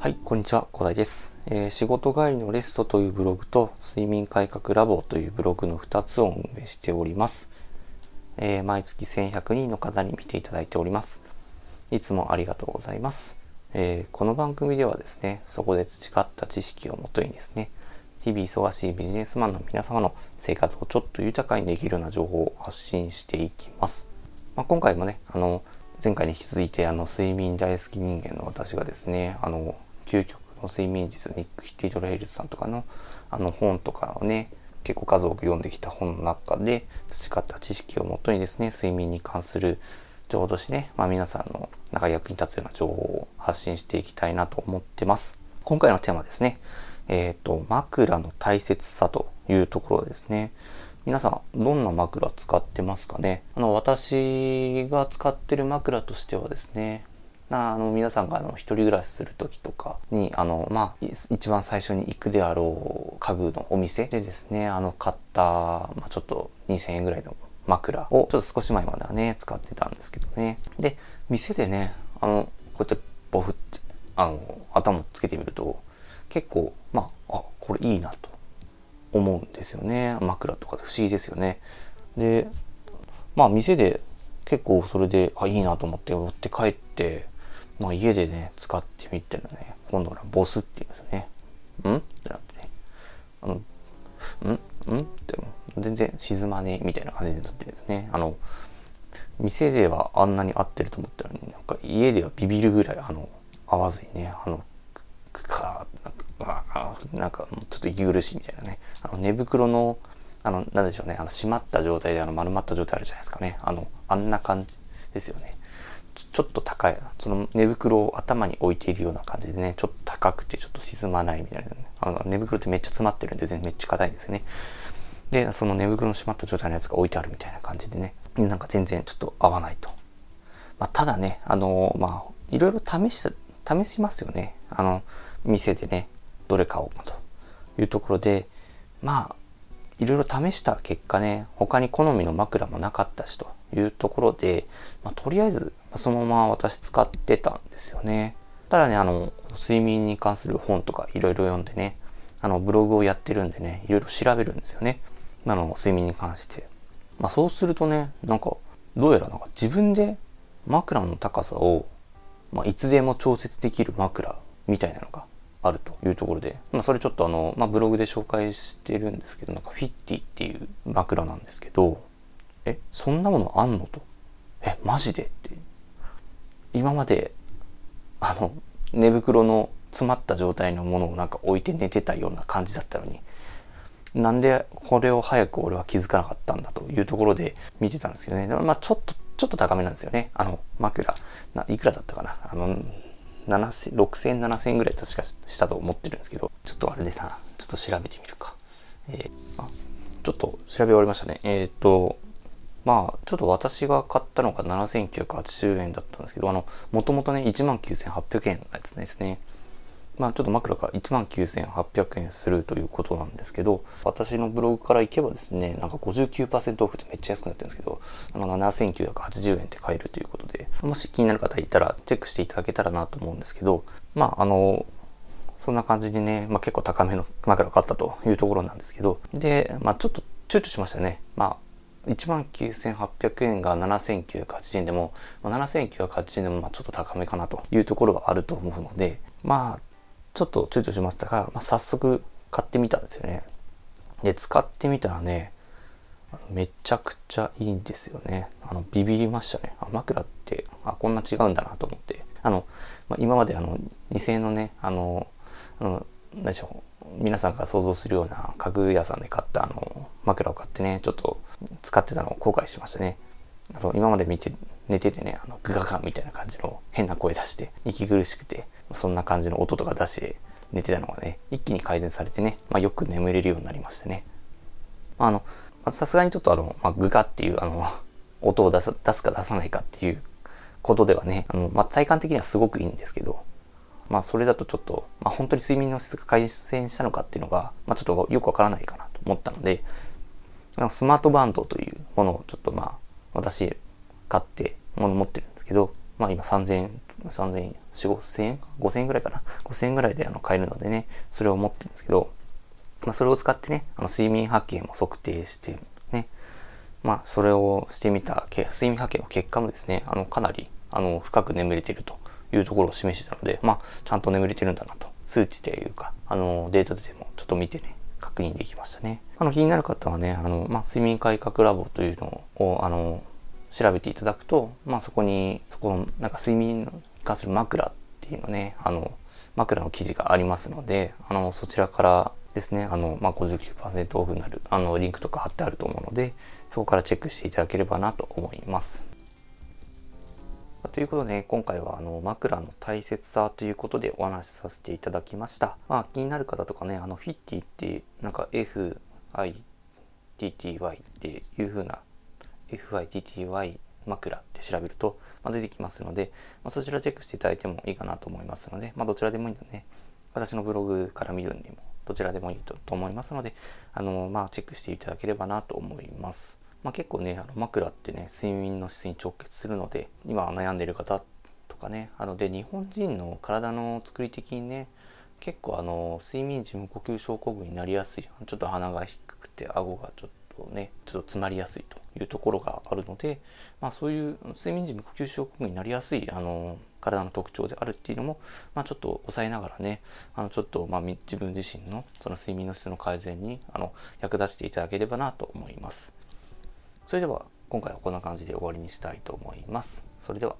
はい、こんにちは、小田です、えー仕事帰りのレストというブログと睡眠改革ラボというブログの2つを運営しております。えー毎月1100人の方に見ていただいております。いつもありがとうございます。えーこの番組ではですね、そこで培った知識をもとにですね、日々忙しいビジネスマンの皆様の生活をちょっと豊かにできるような情報を発信していきます。まあ、今回もね、あの、前回に引き続いて、あの、睡眠大好き人間の私がですね、あの、究極の睡眠術、ニック・ヒティドレイルズさんとかの、あの、本とかをね、結構数多く読んできた本の中で培った知識をもとにですね、睡眠に関する情報としてね、まあ、皆さんの中役に立つような情報を発信していきたいなと思ってます。今回のテーマですね、えっ、と、枕の大切さというところですね。皆さん、どんな枕使ってますかね？あの、私が使ってる枕としてはですね、なあの皆さんがあの一人暮らしする時とかにあのまあ一番最初に行くであろう家具のお店でですねあの買った、まあ、ちょっと2000円ぐらいの枕をちょっと少し前まではね使ってたんですけどね。で店でねあのこうやってボフってあの頭つけてみると結構まああこれいいなと思うんですよね。枕とか不思議ですよね。でまあ店で結構それであいいなと思って持って帰ってまあ家でね使ってみたらね今度はボスって言うんですね。ん？ってなってね。あのん？ん？って全然沈まねえみたいな感じになってですね。あの店ではあんなに合ってると思ったのになんか家ではビビるぐらいあの合わずにねあのくかなんかなんかちょっと息苦しいみたいなね。あの寝袋のあのなんでしょうね。あの閉まった状態であの丸まった状態あるじゃないですかね。あのあんな感じですよね。ちょっと高いその寝袋を頭に置いているような感じでねちょっと高くてちょっと沈まないみたいな、ね、あの寝袋ってめっちゃ詰まってるんで全然めっちゃ硬いんですよね。でその寝袋の閉まった状態のやつが置いてあるみたいな感じでね。なんか全然ちょっと合わないと、まあ、ただねあのまあいろいろ試した試しますよね。あの店でねどれ買おうかというところで。まあいろいろ試した結果ね他に好みの枕もなかったしというところで、まあ、とりあえずそのまま私使ってたんですよね。ただねあの睡眠に関する本とかいろいろ読んでねあのブログをやってるんでねいろいろ調べるんですよね。あの睡眠に関して、まあ、そうするとねなんかどうやらなんか自分で枕の高さを、まあ、いつでも調節できる枕みたいなのがあるというところで、まあ、それちょっとあの、まあ、ブログで紹介してるんですけどなんかフィッティっていう枕なんですけどえそんなものあんのと？えマジで？って今まであの寝袋の詰まった状態のものをなんか置いて寝てたような感じだったのになんでこれを早く俺は気づかなかったんだというところで見てたんですけどね。まあちょっとちょっと高めなんですよね。あの枕。ないくらだったかな。あの6000、7000ぐらい確かしたと思ってるんですけど、ちょっとあれでさ、ちょっと調べてみるか。えーあ、ちょっと調べ終わりましたね。えっ、と、まあ、ちょっと私が買ったのが7980円だったんですけど、あの、もともとね、19800円のやつですね。まあ、ちょっと枕が19800円するということなんですけど、私のブログから行けばですね、なんか59%オフでめっちゃ安くなってるんですけど、7980円って買えるということで、もし気になる方いたらチェックしていただけたらなと思うんですけど、まあ、あの、そんな感じでね、まあ、結構高めの枕を買ったというところなんですけど、で、まあ、ちょっと躊躇しましたね。まあ、1万9800円が7,980円でも、まあ、7,980円でもまあちょっと高めかなというところはあると思うので、まあ、ちょっと躊躇しましたが、まあ、早速買ってみたんですよね。で、使ってみたらね、めちゃくちゃいいんですよね。あの、ビビりましたね。あ、枕って、あ、こんな違うんだなと思って。あの、まあ、今まであの、2000円のね、あの、あの、何でしょう。皆さんが想像するような家具屋さんで買ったあの、枕を買ってね、ちょっと使ってたのを後悔しましたね。あと、今まで見て、寝ててね、あの、グガガンみたいな感じの変な声出して、息苦しくて、そんな感じの音とか出して寝てたのがね、一気に改善されてね、まあ、よく眠れるようになりましてね。まあ、あの、さすがにちょっとあの、まあ、グガっていうあの、音を出す出すか出さないかっていうことではね、あの、まあ、体感的にはすごくいいんですけど、まあ、それだとちょっと、まあ、本当に睡眠の質が改善したのかっていうのが、まあ、ちょっとよくわからないかなと思ったので、スマートバンドというものをちょっとまあ、私、買って、もの持ってるんですけど、まあ今3000円3000円、4、5000円 ?5000 円ぐらいかな ?5000 円ぐらいであの買えるのでね、それを持ってるんですけど、まあ、それを使ってね、あの睡眠波形も測定してね、まあ、それをしてみた睡眠波形の結果もですね、あの、かなり、あの、深く眠れてるというところを示してたので、まあ、ちゃんと眠れてるんだなと、数値というか、あの、データでもちょっと見てね、確認できましたね。あの、気になる方はね、あの、まあ、睡眠改革ラボというのを、あの、調べていただくと、まあ、そこに、そこの、なんか睡眠に関する枕っていうのね、あの、枕の記事がありますので、あの、そちらからですね、あの、まあ、59%オフになる、あの、リンクとか貼ってあると思うので、そこからチェックしていただければなと思います。ということで、ね、今回はあの枕の大切さということでお話しさせていただきました。まあ、気になる方とかね、あのフィッティってなんか FITTY っていう風な FITTY 枕って調べると、まあ、出てきますので、まあ、そちらチェックしていただいてもいいかなと思いますので、まあ、どちらでもいいのでね、私のブログから見るんでもどちらでもいいと思いますので、あの、まあ、チェックしていただければなと思います。まあ、結構ね、あの枕ってね、睡眠の質に直結するので、今悩んでる方とかね、あので、日本人の体の作り的にね、結構あの、睡眠時無呼吸症候群になりやすい、ちょっと鼻が低くて、顎がちょっとね、ちょっと詰まりやすいというところがあるので、まあそういう睡眠時無呼吸症候群になりやすい、あの、体の特徴であるっていうのも、まあ、ちょっと抑えながらね、あのちょっとまあ自分自身のその睡眠の質の改善にあの役立てていただければなと思います。それでは今回はこんな感じで終わりにしたいと思います。それでは。